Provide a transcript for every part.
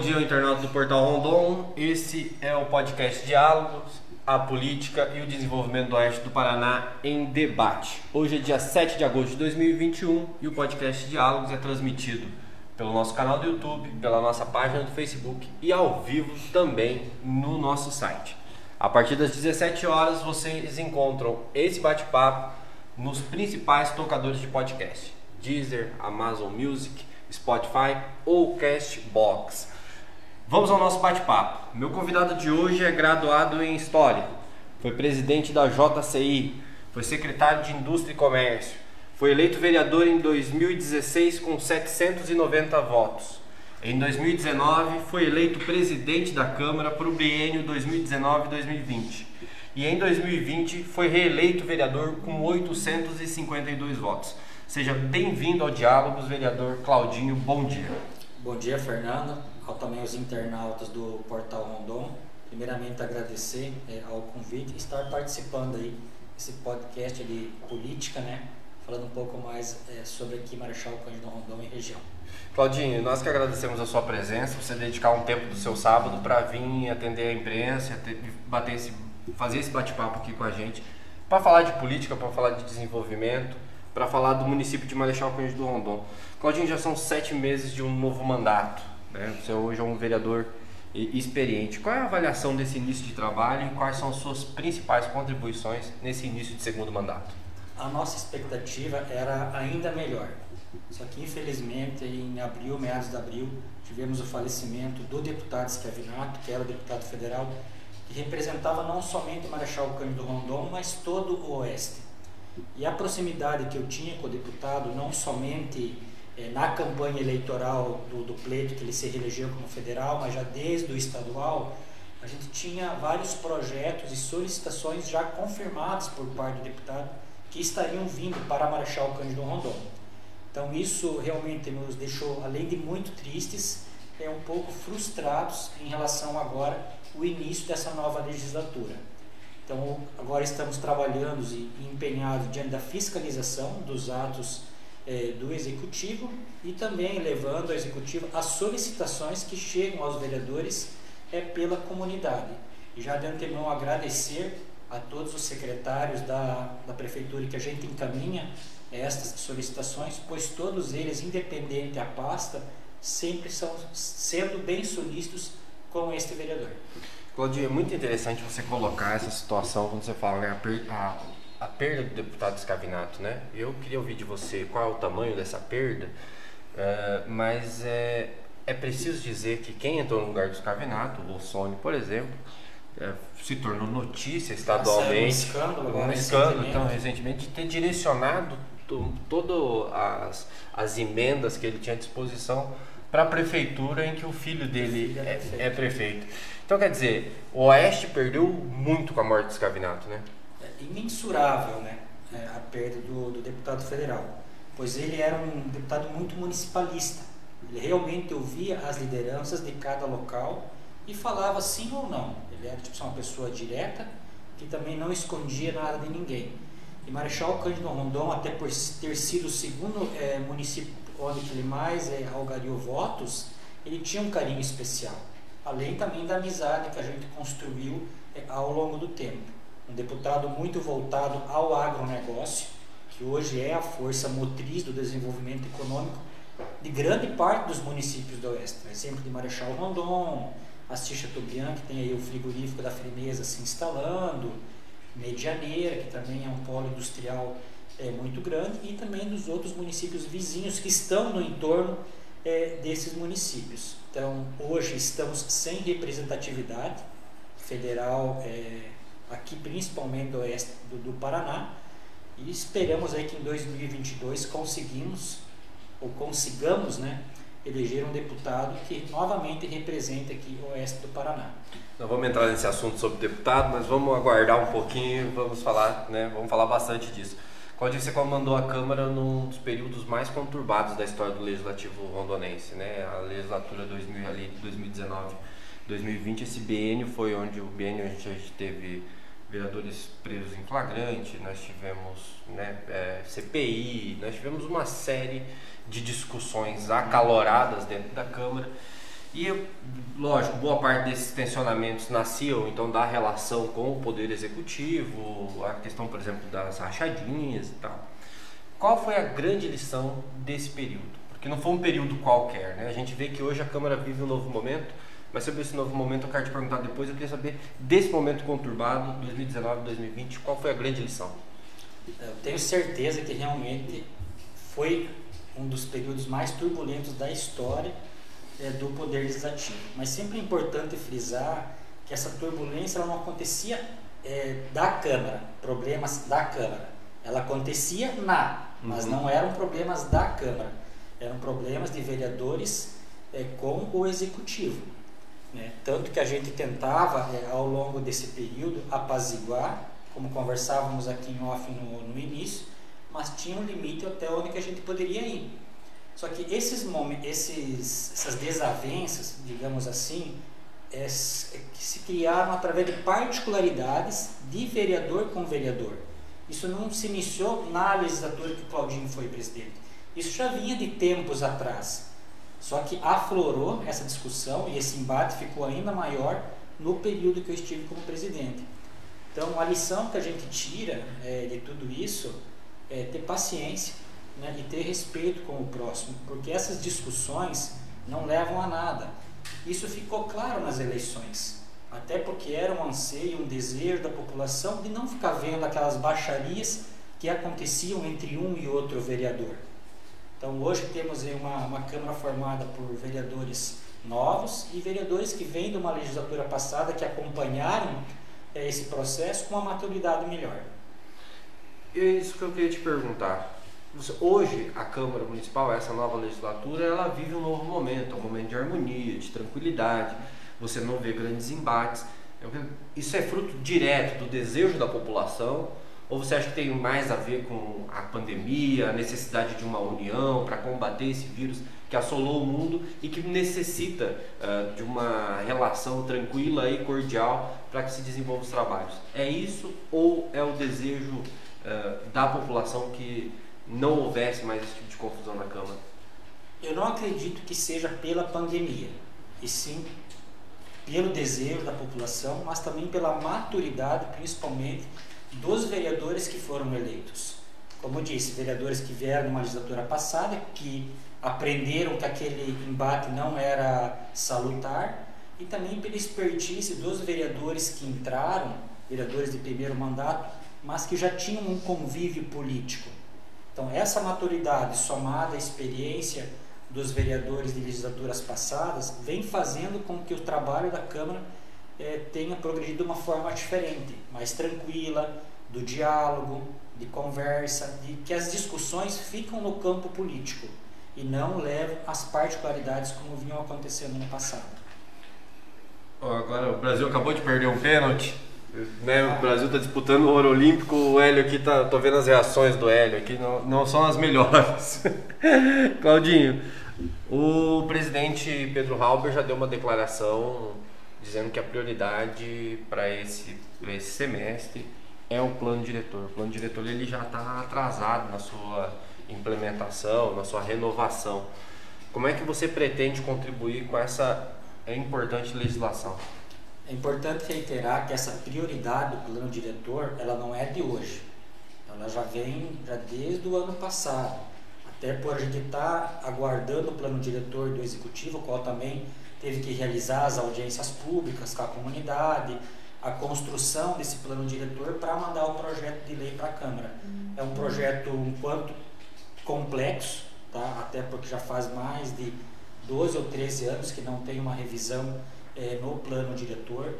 dia, internauta do Portal Rondon. Esse é o podcast Diálogos, a política e o desenvolvimento do Oeste do Paraná em debate. Hoje é dia 7 de agosto de 2021 e o podcast Diálogos é transmitido pelo nosso canal do YouTube, pela nossa página do Facebook e ao vivo também no nosso site. A partir das 17 horas vocês encontram esse bate-papo nos principais tocadores de podcast: Deezer, Amazon Music, Spotify ou Castbox. Vamos ao nosso bate-papo. Meu convidado de hoje é graduado em História, foi presidente da JCI, foi secretário de Indústria e Comércio, foi eleito vereador em 2016 com 790 votos. Em 2019, foi eleito presidente da Câmara para o biênio 2019-2020. E em 2020, foi reeleito vereador com 852 votos. Seja bem-vindo ao Diálogos, vereador Claudinho. Bom dia. Bom dia, Fernando. Ao também os internautas do Portal Rondon. Primeiramente, agradecer é, ao convite e estar participando aí desse podcast de política, né? Falando um pouco mais é, sobre aqui Marechal Cândido Rondon e região. Claudinho, nós que agradecemos a sua presença, você dedicar um tempo do seu sábado para vir atender a imprensa, bater esse, fazer esse bate-papo aqui com a gente, para falar de política, para falar de desenvolvimento, para falar do município de Marechal Cândido do Rondon. Claudinho, já são sete meses de um novo mandato. Né? Você hoje é um vereador experiente. Qual é a avaliação desse início de trabalho e quais são as suas principais contribuições nesse início de segundo mandato? A nossa expectativa era ainda melhor. Só que, infelizmente, em abril, meados de abril, tivemos o falecimento do deputado Schiavinato, que era o deputado federal, que representava não somente o Marechal Cândido Rondon, mas todo o Oeste. E a proximidade que eu tinha com o deputado, não somente na campanha eleitoral do, do pleito que ele se reelegeu como federal, mas já desde o estadual, a gente tinha vários projetos e solicitações já confirmadas por parte do deputado que estariam vindo para Marechal Cândido Rondon. Então isso realmente nos deixou, além de muito tristes, é um pouco frustrados em relação agora o início dessa nova legislatura. Então agora estamos trabalhando e empenhados diante da fiscalização dos atos é, do executivo e também levando ao executivo as solicitações que chegam aos vereadores é pela comunidade. E já de antemão agradecer a todos os secretários da, da prefeitura que a gente encaminha estas solicitações, pois todos eles, independente da pasta, sempre são sendo bem solícitos com este vereador. Claudio, é muito interessante você colocar essa situação quando você fala né, a, a, perda do deputado Escavinato, né? Eu queria ouvir de você qual é o tamanho dessa perda, uh, mas é, é preciso dizer que quem entrou no lugar do Escavinato, o Lossoni, por exemplo, é, se tornou notícia estadualmente, um escândalo, um escândalo então, recentemente, de ter direcionado todas as, as emendas que ele tinha à disposição para a prefeitura em que o filho dele é, é, prefeito. é, prefeito. Então, quer dizer, o Oeste perdeu muito com a morte do Escavinato, né? Imensurável, né? É, a perda do, do deputado federal, pois ele era um deputado muito municipalista. Ele realmente ouvia as lideranças de cada local e falava sim ou não. Ele era tipo, uma pessoa direta que também não escondia nada de ninguém. E Marechal Cândido Rondon, até por ter sido o segundo é, município onde ele mais é, algariou votos, ele tinha um carinho especial. Além também da amizade que a gente construiu é, ao longo do tempo. Um deputado muito voltado ao agronegócio, que hoje é a força motriz do desenvolvimento econômico de grande parte dos municípios do Oeste. Exemplo de Marechal Rondon, Assis Chateaubriand, que tem aí o frigorífico da Frimeza se instalando, Medianeira, que também é um polo industrial é, muito grande, e também dos outros municípios vizinhos que estão no entorno é, desses municípios. Então, hoje estamos sem representatividade federal, é, aqui principalmente do oeste do, do, Paraná, e esperamos aí que em 2022 conseguimos, ou consigamos, né, eleger um deputado que novamente represente aqui o oeste do Paraná. Não vamos entrar nesse assunto sobre deputado, mas vamos aguardar um pouquinho, vamos falar, né, vamos falar bastante disso. Claudio, você comandou a Câmara num dos períodos mais conturbados da história do Legislativo rondonense, né? A legislatura 2000, ali, 2019, 2020, esse biênio foi onde o biênio a gente teve vereadores presos em flagrante, nós tivemos né, é, CPI, nós tivemos uma série de discussões acaloradas dentro da Câmara E, lógico, boa parte desses tensionamentos nasciam então da relação com o poder executivo, a questão, por exemplo, das rachadinhas e tal. Qual foi a grande lição desse período? Porque não foi um período qualquer, né? A gente vê que hoje a Câmara vive um novo momento, mas sobre esse novo momento eu quero te perguntar depois, eu queria saber desse momento conturbado, 2019, 2020, qual foi a grande lição? Eu tenho certeza que realmente foi um dos períodos mais turbulentos da história é, do Poder Legislativo. Mas sempre é importante frisar que essa turbulência ela não acontecia é, da Câmara, problemas da Câmara. Ela acontecia na, mas uhum. não eram problemas da Câmara, eram problemas de vereadores é, com o Executivo. Né? Tanto que a gente tentava, é, ao longo desse período, apaziguar, como conversávamos aqui em off no, no início, mas tinha um limite até onde que a gente poderia ir. Só que esses esses, essas desavenças, digamos assim, é, é, que se criaram através de particularidades de vereador com vereador. Isso não se iniciou na legislatura que Claudinho foi presidente. Isso já vinha de tempos atrás. Só que aflorou essa discussão e esse embate ficou ainda maior no período que eu estive como presidente. Então, a lição que a gente tira é, de tudo isso é ter paciência né, e ter respeito com o próximo, porque essas discussões não levam a nada. Isso ficou claro nas eleições, até porque era um anseio, um desejo da população de não ficar vendo aquelas baixarias que aconteciam entre um e outro vereador. Então hoje temos uma, uma Câmara formada por vereadores novos e vereadores que vêm de uma legislatura passada que acompanharam é, esse processo com uma maturidade melhor. É isso que eu queria te perguntar. Hoje, a Câmara Municipal, essa nova legislatura, ela vive um novo momento, um momento de harmonia, de tranquilidade, você não vê grandes embates. Isso é fruto direto do desejo da população ou você acha que tem mais a ver com a pandemia, a necessidade de uma união para combater esse vírus que assolou o mundo e que necessita uh, de uma relação tranquila e cordial para que se desenvolvam os trabalhos? É isso ou é o desejo uh, da população que não houvesse mais esse tipo de confusão na Câmara? Eu não acredito que seja pela pandemia, e sim pelo desejo da população, mas também pela maturidade, principalmente dos vereadores que foram eleitos. Como eu disse, vereadores que vieram numa legislatura passada, que aprenderam que aquele embate não era salutar, e também pela expertise dos vereadores que entraram, vereadores de primeiro mandato, mas que já tinham um convívio político. Então, essa maturidade somada à experiência dos vereadores de legislaturas passadas vem fazendo com que o trabalho da Câmara é, tenha progredido de uma forma diferente, mais tranquila, do diálogo, de conversa, de que as discussões ficam no campo político e não levam às particularidades como vinham acontecendo no passado. Agora o Brasil acabou de perder um pênalti. Né, o Brasil está disputando o ouro olímpico, o Hélio aqui tá, tô vendo as reações do Hélio aqui, não, não são as melhores. Claudinho, o presidente Pedro Halber já deu uma declaração dizendo que a prioridade para esse, esse semestre é o plano diretor. O plano diretor ele já está atrasado na sua implementação, na sua renovação. Como é que você pretende contribuir com essa importante legislação? É importante reiterar que essa prioridade do plano diretor, ela não é de hoje. Ela já vem já desde o ano passado. Até por a gente estar tá aguardando o plano diretor do executivo, qual também teve que realizar as audiências públicas com a comunidade, a construção desse plano diretor para mandar o projeto de lei para a Câmara. Uhum. É um projeto um quanto complexo, tá? até porque já faz mais de 12 ou 13 anos que não tem uma revisão é, no plano diretor.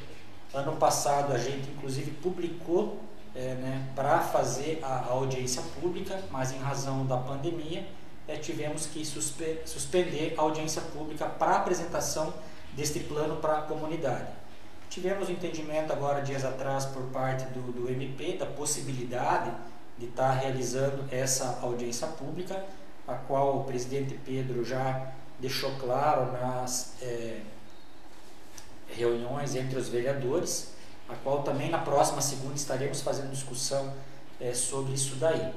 Ano passado a gente inclusive publicou é, né, para fazer a, a, audiência pública, mas em razão da pandemia é, tivemos que suspe suspender a audiência pública para apresentação deste plano para a comunidade. Tivemos o um entendimento agora, dias atrás, por parte do, do MP, da possibilidade de estar realizando essa audiência pública, a qual o presidente Pedro já deixou claro nas é, reuniões entre os vereadores, a qual também na próxima segunda estaremos fazendo discussão é, sobre isso daí.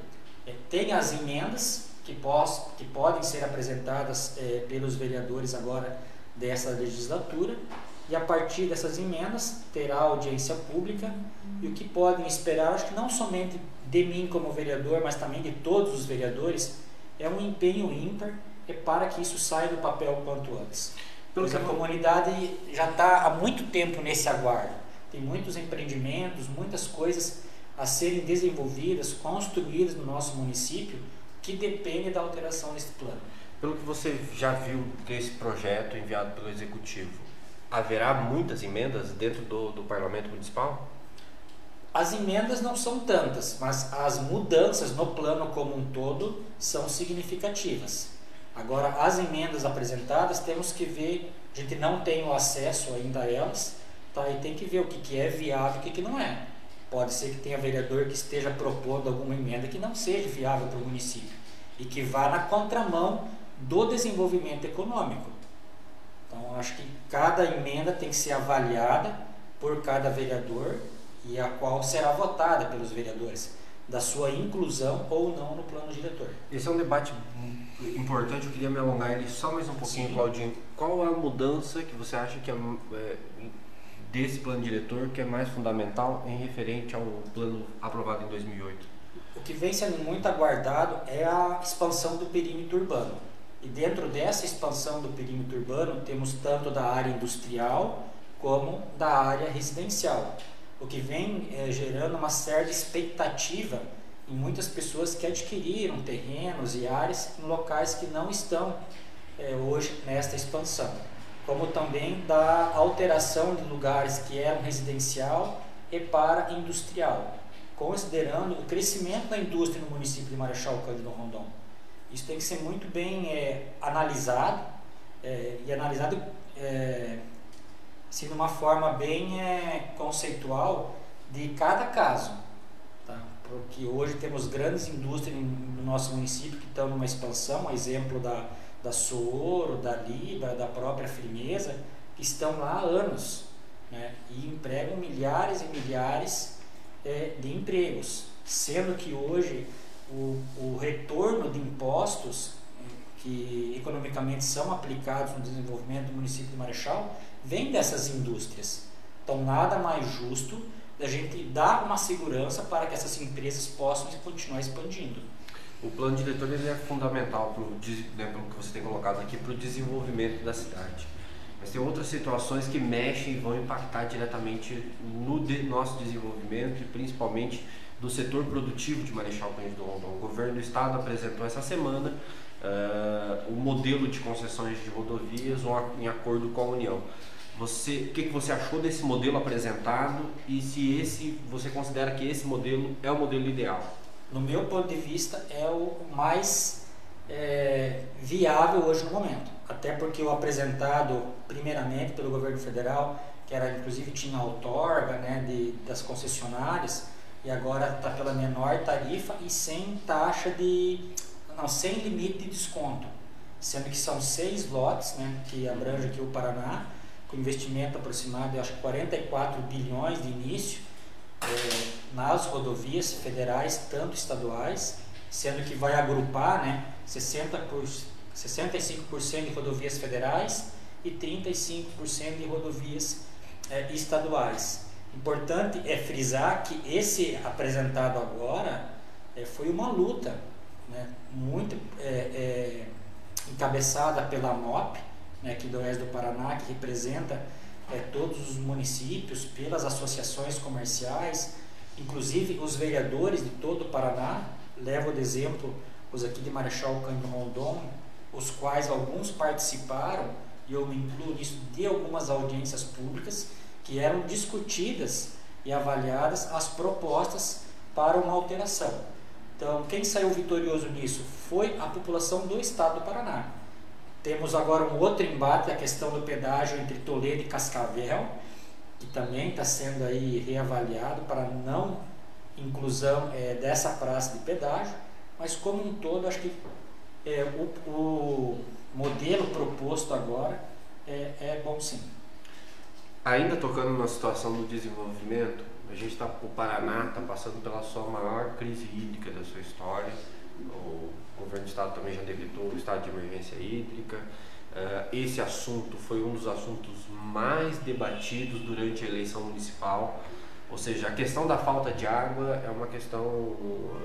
É, tem as emendas que, pos, que podem ser apresentadas é, pelos vereadores agora dessa legislatura e a partir dessas emendas terá audiência pública e o que podem esperar, acho que não somente de mim como vereador, mas também de todos os vereadores, é um empenho ímpar é para que isso saia do papel quanto antes. Pois a comunidade já está há muito tempo nesse aguardo. Tem muitos empreendimentos, muitas coisas a serem desenvolvidas, construídas no nosso município, que dependem da alteração desse plano. Pelo que você já viu desse projeto enviado pelo Executivo, haverá muitas emendas dentro do, do Parlamento Municipal? As emendas não são tantas, mas as mudanças no plano como um todo são significativas. Agora, as emendas apresentadas, temos que ver, a gente não tem o acesso ainda a elas, tá? e tem que ver o que, que é viável e o que, que não é. Pode ser que tenha vereador que esteja propondo alguma emenda que não seja viável para o município e que vá na contramão do desenvolvimento econômico. Então, acho que cada emenda tem que ser avaliada por cada vereador e a qual será votada pelos vereadores, da sua inclusão ou não no plano diretor. Esse é um debate importante, eu queria me alongar ele só mais um pouquinho, Sim. Claudinho. Qual é a mudança que você acha que é, é, desse plano diretor que é mais fundamental em referente ao plano aprovado em 2008? O que vem sendo muito aguardado é a expansão do perímetro urbano. E dentro dessa expansão do perímetro urbano, temos tanto da área industrial como da área residencial, o que vem é, gerando uma certa expectativa em muitas pessoas que adquiriram terrenos e áreas em locais que não estão é, hoje nesta expansão, como também da alteração de lugares que eram residencial e para industrial, considerando o crescimento da indústria no município de Marechal Cândido Rondon. Isso tem que ser muito bem é, analisado é, e analisado é, assim, de uma forma bem é, conceitual de cada caso. Tá? Porque hoje temos grandes indústrias no nosso município que estão numa expansão, exemplo da, da Sooro, da Libra, da própria Firmeza, que estão lá há anos né? e empregam milhares e milhares é, de empregos, sendo que hoje o, o retorno de impostos que economicamente são aplicados no desenvolvimento do município de Marechal vem dessas indústrias. Então, nada mais justo da gente dar uma segurança para que essas empresas possam continuar expandindo. O plano diretor ele é fundamental, pro, né, pelo que você tem colocado aqui, para o desenvolvimento da cidade. Mas tem outras situações que mexem e vão impactar diretamente no de, nosso desenvolvimento e principalmente do setor produtivo de Marechal Cândido Rondon. O governo do estado apresentou essa semana uh, o modelo de concessões de rodovias em acordo com a União. Você, o que, que você achou desse modelo apresentado e se esse você considera que esse modelo é o modelo ideal? No meu ponto de vista, é o mais é, viável hoje no momento. Até porque o apresentado primeiramente pelo governo federal, que era inclusive tinha outorga né, de, das concessionárias, e agora está pela menor tarifa e sem taxa de. não, sem limite de desconto. Sendo que são seis lotes né, que abrange aqui o Paraná, com investimento aproximado de acho 44 bilhões de início é, nas rodovias federais, tanto estaduais, sendo que vai agrupar né, 60 por, 65% de rodovias federais e 35% de rodovias é, estaduais. Importante é frisar que esse apresentado agora é, foi uma luta né, muito é, é, encabeçada pela MOP, né, aqui do Oeste do Paraná, que representa é, todos os municípios, pelas associações comerciais, inclusive os vereadores de todo o Paraná, levo de exemplo os aqui de Marechal Cândido Rondon, os quais alguns participaram, e eu me incluo nisso, de algumas audiências públicas, que eram discutidas e avaliadas as propostas para uma alteração. Então, quem saiu vitorioso nisso foi a população do estado do Paraná. Temos agora um outro embate, a questão do pedágio entre Toledo e Cascavel, que também está sendo aí reavaliado para não inclusão é, dessa praça de pedágio, mas como um todo, acho que é, o, o modelo proposto agora é, é bom sim. Ainda tocando na situação do desenvolvimento, a gente está, o Paraná está passando pela sua maior crise hídrica da sua história. O governo do estado também já decretou o estado de emergência hídrica. Uh, esse assunto foi um dos assuntos mais debatidos durante a eleição municipal. Ou seja, a questão da falta de água é uma questão uh,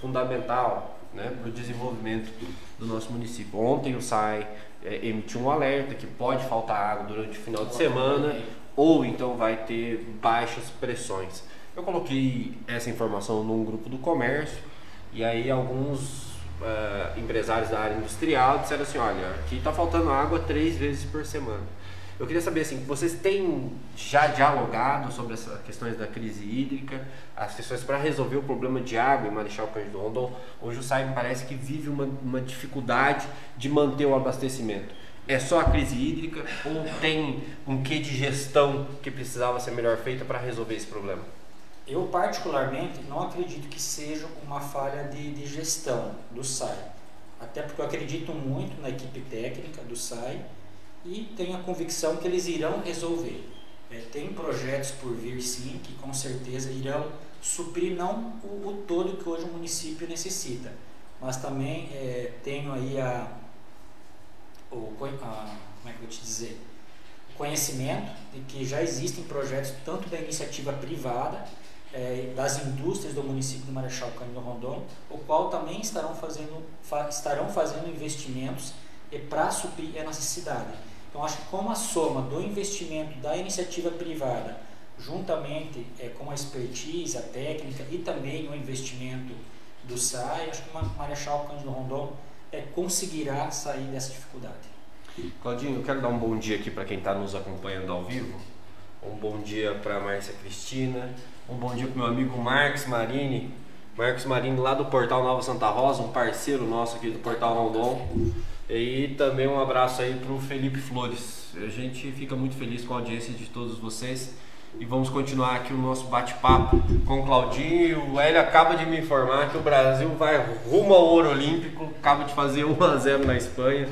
fundamental né, para o desenvolvimento do nosso município. Ontem o SAI é, emitiu um alerta que pode faltar água durante o final de semana ou então vai ter baixas pressões. Eu coloquei essa informação num grupo do comércio e aí alguns uh, empresários da área industrial disseram assim, olha, aqui está faltando água três vezes por semana. Eu queria saber assim, vocês têm já dialogado sobre essas questões da crise hídrica, as questões para resolver o problema de água em Marechal Cândido Rondon? Hoje o SAI parece que vive uma, uma dificuldade de manter o abastecimento. É só a crise hídrica ou tem um quê de gestão que precisava ser melhor feita para resolver esse problema? Eu, particularmente, não acredito que seja uma falha de, de gestão do SAI. Até porque eu acredito muito na equipe técnica do SAI e tenho a convicção que eles irão resolver. É, tem projetos por vir sim, que com certeza irão suprir não o, o todo que hoje o município necessita, mas também é, tenho aí a, o, a, como é que eu te dizer, conhecimento de que já existem projetos tanto da iniciativa privada é, das indústrias do município de Marechal Cândido Rondon, o qual também estarão fazendo, fa, estarão fazendo investimentos para suprir a necessidade. Então, acho que com a soma do investimento da iniciativa privada, juntamente é, com a expertise, a técnica e também o investimento do SAI, acho que o Marechal Cândido Rondon é, conseguirá sair dessa dificuldade. Claudinho, eu quero dar um bom dia aqui para quem está nos acompanhando ao vivo. Um bom dia para Márcia Cristina, um bom dia para meu amigo Marcos Marini. Marcos Marini lá do Portal Nova Santa Rosa, um parceiro nosso aqui do Portal Rondon. E também um abraço aí para o Felipe Flores. A gente fica muito feliz com a audiência de todos vocês. E vamos continuar aqui o nosso bate-papo com o Claudinho. O Hélio acaba de me informar que o Brasil vai rumo ao ouro olímpico. Acaba de fazer 1 a 0 na Espanha.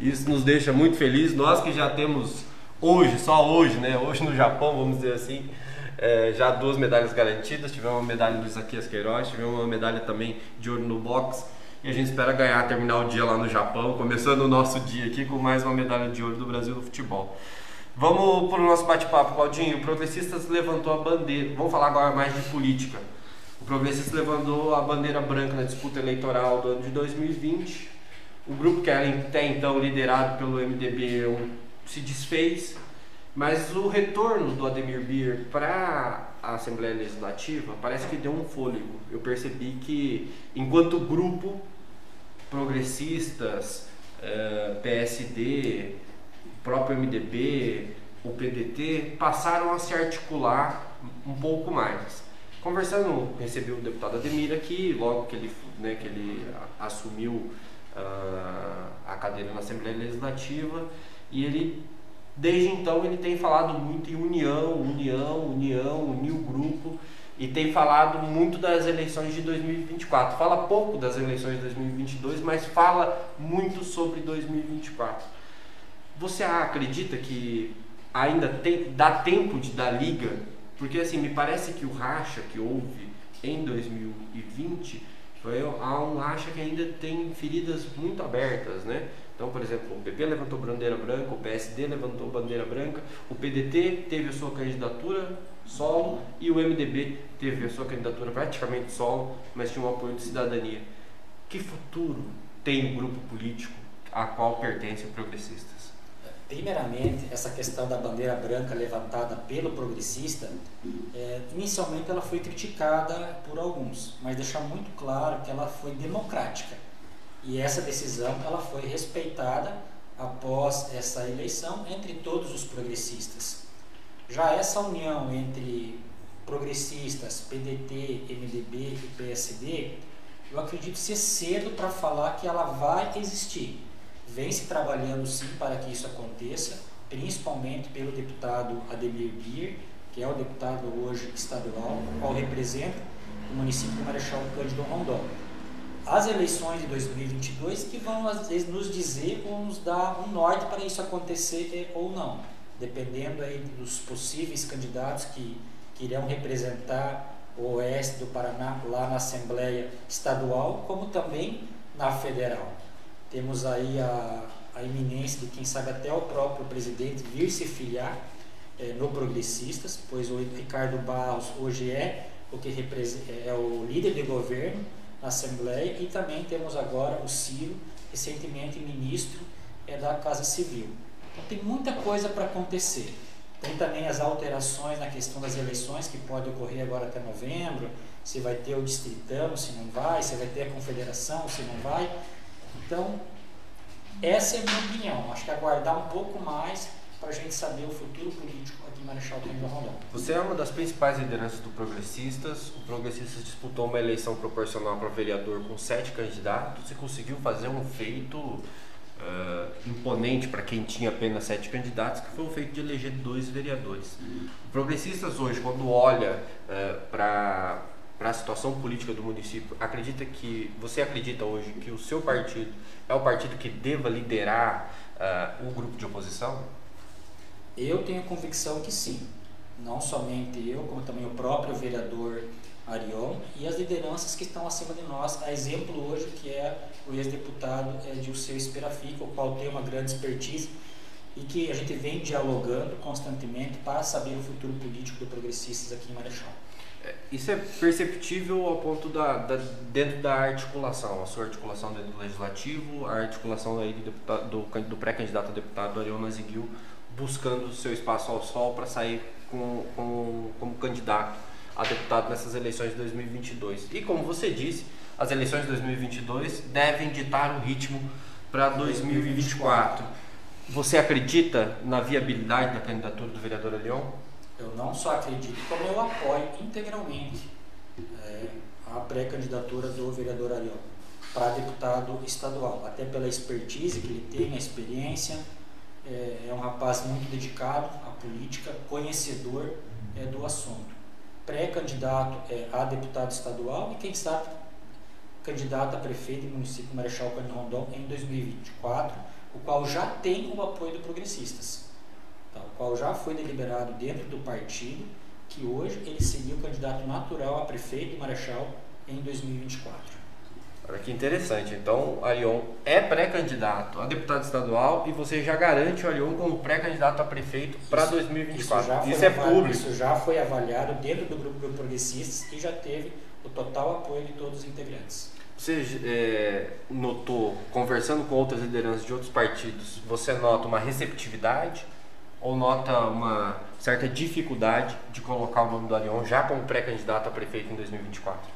Isso nos deixa muito felizes. Nós que já temos hoje, só hoje, né? Hoje no Japão, vamos dizer assim, é, já duas medalhas garantidas. Tivemos uma medalha do Isaquias Queiroz, tivemos uma medalha também de ouro no boxe. E a gente espera ganhar, terminar o dia lá no Japão, começando o nosso dia aqui com mais uma medalha de ouro do Brasil no futebol. Vamos para o nosso bate-papo, Claudinho. O Progressistas levantou a bandeira. Vamos falar agora mais de política. O Progressistas levantou a bandeira branca na disputa eleitoral do ano de 2020. O grupo que era até então liderado pelo MDB se desfez mas o retorno do Ademir Bier para a Assembleia Legislativa parece que deu um fôlego. Eu percebi que, enquanto grupo, progressistas, eh, PSD, próprio MDB, o PDT, passaram a se articular um pouco mais. Conversando, recebi o deputado Ademir aqui, logo que ele, né, que ele assumiu uh, a cadeira na Assembleia Legislativa, e ele Desde então ele tem falado muito em união, união, união, unir o grupo e tem falado muito das eleições de 2024. Fala pouco das eleições de 2022, mas fala muito sobre 2024. Você acredita que ainda tem, dá tempo de dar liga? Porque assim, me parece que o racha que houve em 2020 foi há um racha que ainda tem feridas muito abertas, né? Então, por exemplo, o PP levantou bandeira branca, o PSD levantou bandeira branca, o PDT teve a sua candidatura solo e o MDB teve a sua candidatura praticamente solo, mas tinha um apoio de cidadania. Que futuro tem o grupo político a qual pertence o Progressistas? Primeiramente, essa questão da bandeira branca levantada pelo progressista, é, inicialmente ela foi criticada por alguns, mas deixar muito claro que ela foi democrática e essa decisão ela foi respeitada após essa eleição entre todos os progressistas. Já essa união entre progressistas, PDT, MDB e PSD, eu acredito ser cedo para falar que ela vai existir. Vem se trabalhando sim para que isso aconteça, principalmente pelo deputado Ademir Bier, que é o deputado hoje estadual, qual representa o município de Marechal Cândido Rondon as eleições de 2022 que vão às vezes nos dizer ou nos dar um norte para isso acontecer ou não, dependendo aí dos possíveis candidatos que, que irão representar o oeste do Paraná lá na Assembleia Estadual, como também na Federal. Temos aí a, a iminência de quem sabe até o próprio presidente vir se filiar é, no Progressistas, pois o Ricardo Barros hoje é o que é o líder de governo na Assembleia e também temos agora o Ciro, recentemente ministro é, da Casa Civil. Então tem muita coisa para acontecer. Tem também as alterações na questão das eleições que pode ocorrer agora até novembro, se vai ter o distritão, se não vai, se vai ter a confederação, se não vai. Então, essa é a minha opinião. Acho que aguardar um pouco mais para a gente saber o futuro político aqui em Marechal Cândido Rondon. Você é uma das principais lideranças do Progressistas. O Progressistas disputou uma eleição proporcional para vereador com sete candidatos e conseguiu fazer um feito uh, imponente para quem tinha apenas sete candidatos, que foi o feito de eleger dois vereadores. O Progressistas hoje, quando olha uh, para para a situação política do município, acredita que você acredita hoje que o seu partido é o partido que deva liderar uh, o grupo de oposição? Eu tenho convicção que sim. Não somente eu, como também o próprio vereador Arion e as lideranças que estão acima de nós. A exemplo hoje que é o ex-deputado é, Dilceu Esperafica, o qual tem uma grande expertise e que a gente vem dialogando constantemente para saber o futuro político do Progressistas aqui em Marechal. É, isso é perceptível ao ponto da, da, dentro da articulação, a sua articulação dentro do legislativo, a articulação aí do, deputado, do, do pré-candidato a deputado Arion Naziguil buscando seu espaço ao sol para sair com, com, como candidato a deputado nessas eleições de 2022. E como você disse, as eleições de 2022 devem ditar o ritmo para 2024. Você acredita na viabilidade da candidatura do vereador Leão? Eu não só acredito, como eu apoio integralmente é, a pré-candidatura do vereador Ariel para deputado estadual, até pela expertise que ele tem, a experiência, é, é um rapaz muito dedicado à política, conhecedor é, do assunto. Pré-candidato é, a deputado estadual e, quem sabe, candidato a prefeito do município Marechal Cândido Rondon em 2024, o qual já tem o apoio do Progressistas, qual já foi deliberado dentro do partido, que hoje ele seria o candidato natural a prefeito de Marechal em 2024. Olha que interessante. Então, o Arion é pré-candidato a deputado estadual e você já garante o Arion como pré-candidato a prefeito para 2024. Isso, isso é público. Isso já foi avaliado dentro do grupo progressistas e já teve o total apoio de todos os integrantes. Você é, notou, conversando com outras lideranças de outros partidos, você nota uma receptividade ou nota uma certa dificuldade de colocar o nome do Arion já como pré-candidato a prefeito em 2024?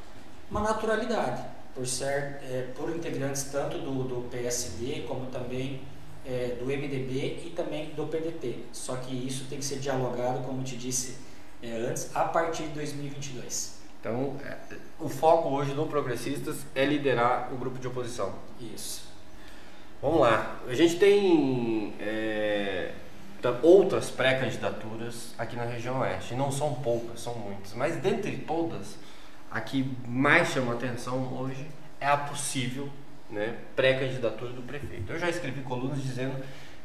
Uma naturalidade por ser é, por integrantes tanto do, do PSD como também é, do MDB e também do PDT. Só que isso tem que ser dialogado, como te disse é, antes, a partir de 2022. Então, é, o foco hoje do Progressistas é liderar o grupo de oposição. Isso. Vamos lá. A gente tem é, outras pré-candidaturas aqui na região oeste. Não são poucas, são muitas. Mas dentre todas, a que mais chama atenção hoje é a possível né, pré-candidatura do prefeito. Eu já escrevi colunas dizendo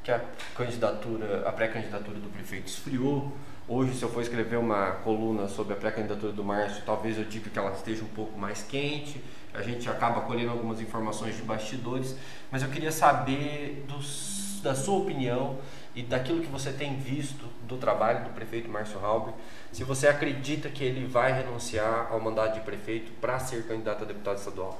que a candidatura, a pré-candidatura do prefeito esfriou. Hoje, se eu for escrever uma coluna sobre a pré-candidatura do Márcio, talvez eu diga que ela esteja um pouco mais quente. A gente acaba colhendo algumas informações de bastidores, mas eu queria saber dos, da sua opinião e daquilo que você tem visto do trabalho do prefeito Márcio Halber, se você acredita que ele vai renunciar ao mandato de prefeito para ser candidato a deputado estadual.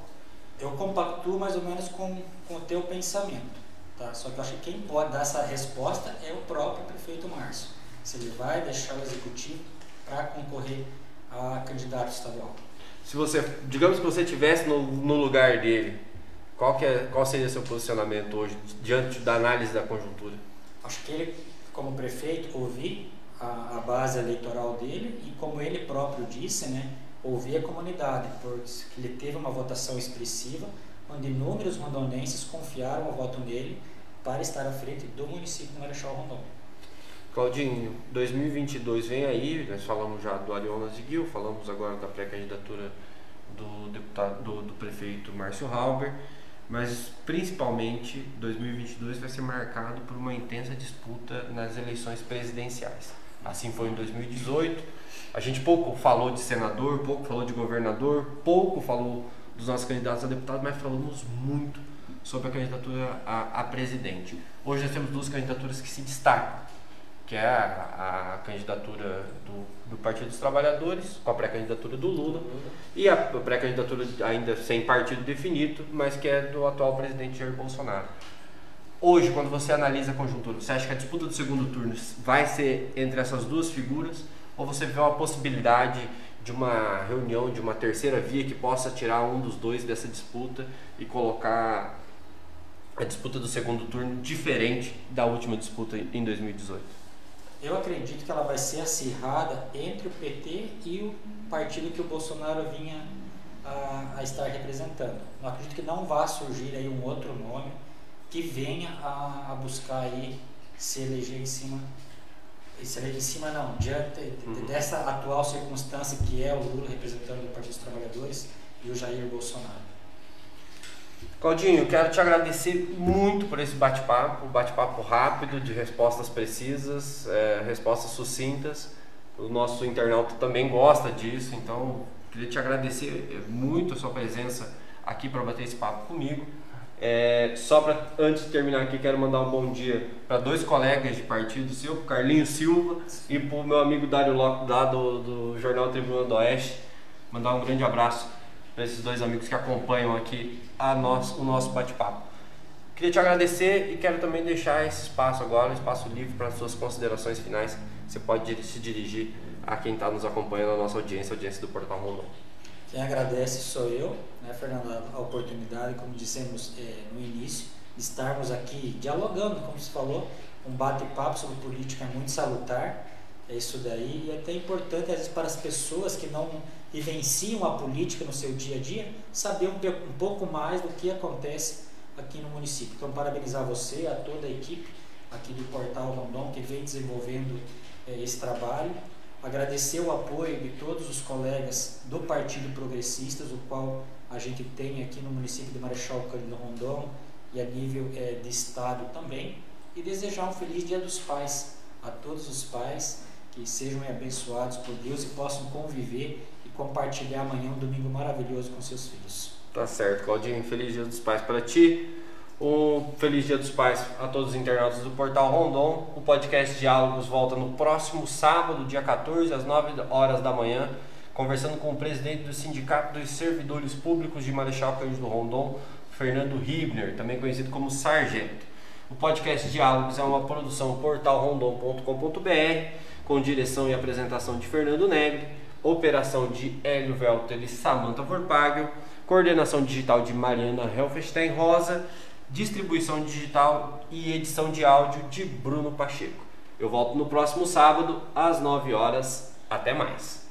Eu compactuo mais ou menos com, com o teu pensamento, tá? Só que eu acho que quem pode dar essa resposta é o próprio prefeito Márcio. Se ele vai deixar o executivo para concorrer a candidato estadual. Se você, digamos que você estivesse no, no lugar dele, qual, que é, qual seria seu posicionamento hoje diante da análise da conjuntura? Acho que ele, como prefeito, ouvir a, a base eleitoral dele e, como ele próprio disse, né, ouvir a comunidade, porque ele teve uma votação expressiva, onde inúmeros rondonenses confiaram o voto nele para estar à frente do município de Marechal Rondon. Claudinho, 2022 vem aí, nós falamos já do Ariona Ziguil, falamos agora da pré-candidatura do deputado do, do prefeito Márcio Halber mas principalmente 2022 vai ser marcado por uma intensa disputa nas eleições presidenciais. Assim foi em 2018. A gente pouco falou de senador, pouco falou de governador, pouco falou dos nossos candidatos a deputado, mas falamos muito sobre a candidatura a, a presidente. Hoje nós temos duas candidaturas que se destacam, que é a, a candidatura do, do, Partido dos Trabalhadores, com a pré-candidatura do Lula, e a pré-candidatura ainda sem partido definido, mas que é do atual presidente Jair Bolsonaro. Hoje, quando você analisa a conjuntura, você acha que a disputa do segundo turno vai ser entre essas duas figuras, ou você vê uma possibilidade de uma reunião de uma terceira via que possa tirar um dos dois dessa disputa e colocar a disputa do segundo turno diferente da última disputa em 2018? Eu acredito que ela vai ser acirrada entre o PT e o partido que o Bolsonaro vinha a, a estar representando. Eu acredito que não vá surgir aí um outro nome que venha a, a buscar aí se eleger em cima se eleger em cima não, diante uhum. dessa atual circunstância que é o Lula representando o Partido dos Trabalhadores e o Jair Bolsonaro. Claudinho, quero te agradecer muito por esse bate-papo, bate-papo rápido, de respostas precisas, é, respostas sucintas. O nosso internauta também gosta disso, então queria te agradecer muito a sua presença aqui para bater esse papo comigo. É, só para antes de terminar aqui, quero mandar um bom dia para dois colegas de partido seu, o Carlinho Silva e para o meu amigo Dário Locke, da do, do Jornal Tribuna do Oeste. Mandar um grande abraço para esses dois amigos que acompanham aqui a nosso, o nosso bate-papo. Queria te agradecer e quero também deixar esse espaço agora, um espaço livre para suas considerações finais. Você pode se dirigir a quem está nos acompanhando, a nossa audiência, a audiência do Portal Rondon. Quem agradece sou eu, né, Fernando, a oportunidade, como dissemos é, no início, de estarmos aqui dialogando, como você falou, um bate-papo sobre política é muito salutar, é isso daí, e é até importante, às vezes, para as pessoas que não vivenciam a política no seu dia a dia, saber um, um pouco mais do que acontece aqui no município. Então, parabenizar você, a toda a equipe aqui do Portal Rondon, que vem desenvolvendo é, esse trabalho, agradecer o apoio de todos os colegas do Partido Progressistas, o qual a gente tem aqui no município de Marechal Cândido Rondon e a nível é, de estado também, e desejar um feliz Dia dos Pais a todos os pais que sejam abençoados por Deus e possam conviver e compartilhar amanhã um domingo maravilhoso com seus filhos. Tá certo, Claudinho. Feliz Dia dos Pais para ti. Um feliz Dia dos Pais a todos os internautas do Portal Rondon. O podcast Diálogos volta no próximo sábado, dia 14, às 9 horas da manhã, conversando com o presidente do Sindicato dos Servidores Públicos de Marechal Cândido Rondon, Fernando Ribner, também conhecido como Sargento. O podcast Diálogos é uma produção portalrondon.com.br, com direção e apresentação de Fernando Negri, operação de Hélio Velter e Samantha Vorpagel, coordenação digital de Mariana Helfestein Rosa, distribuição digital e edição de áudio de Bruno Pacheco. Eu volto no próximo sábado às 9 horas. Até mais.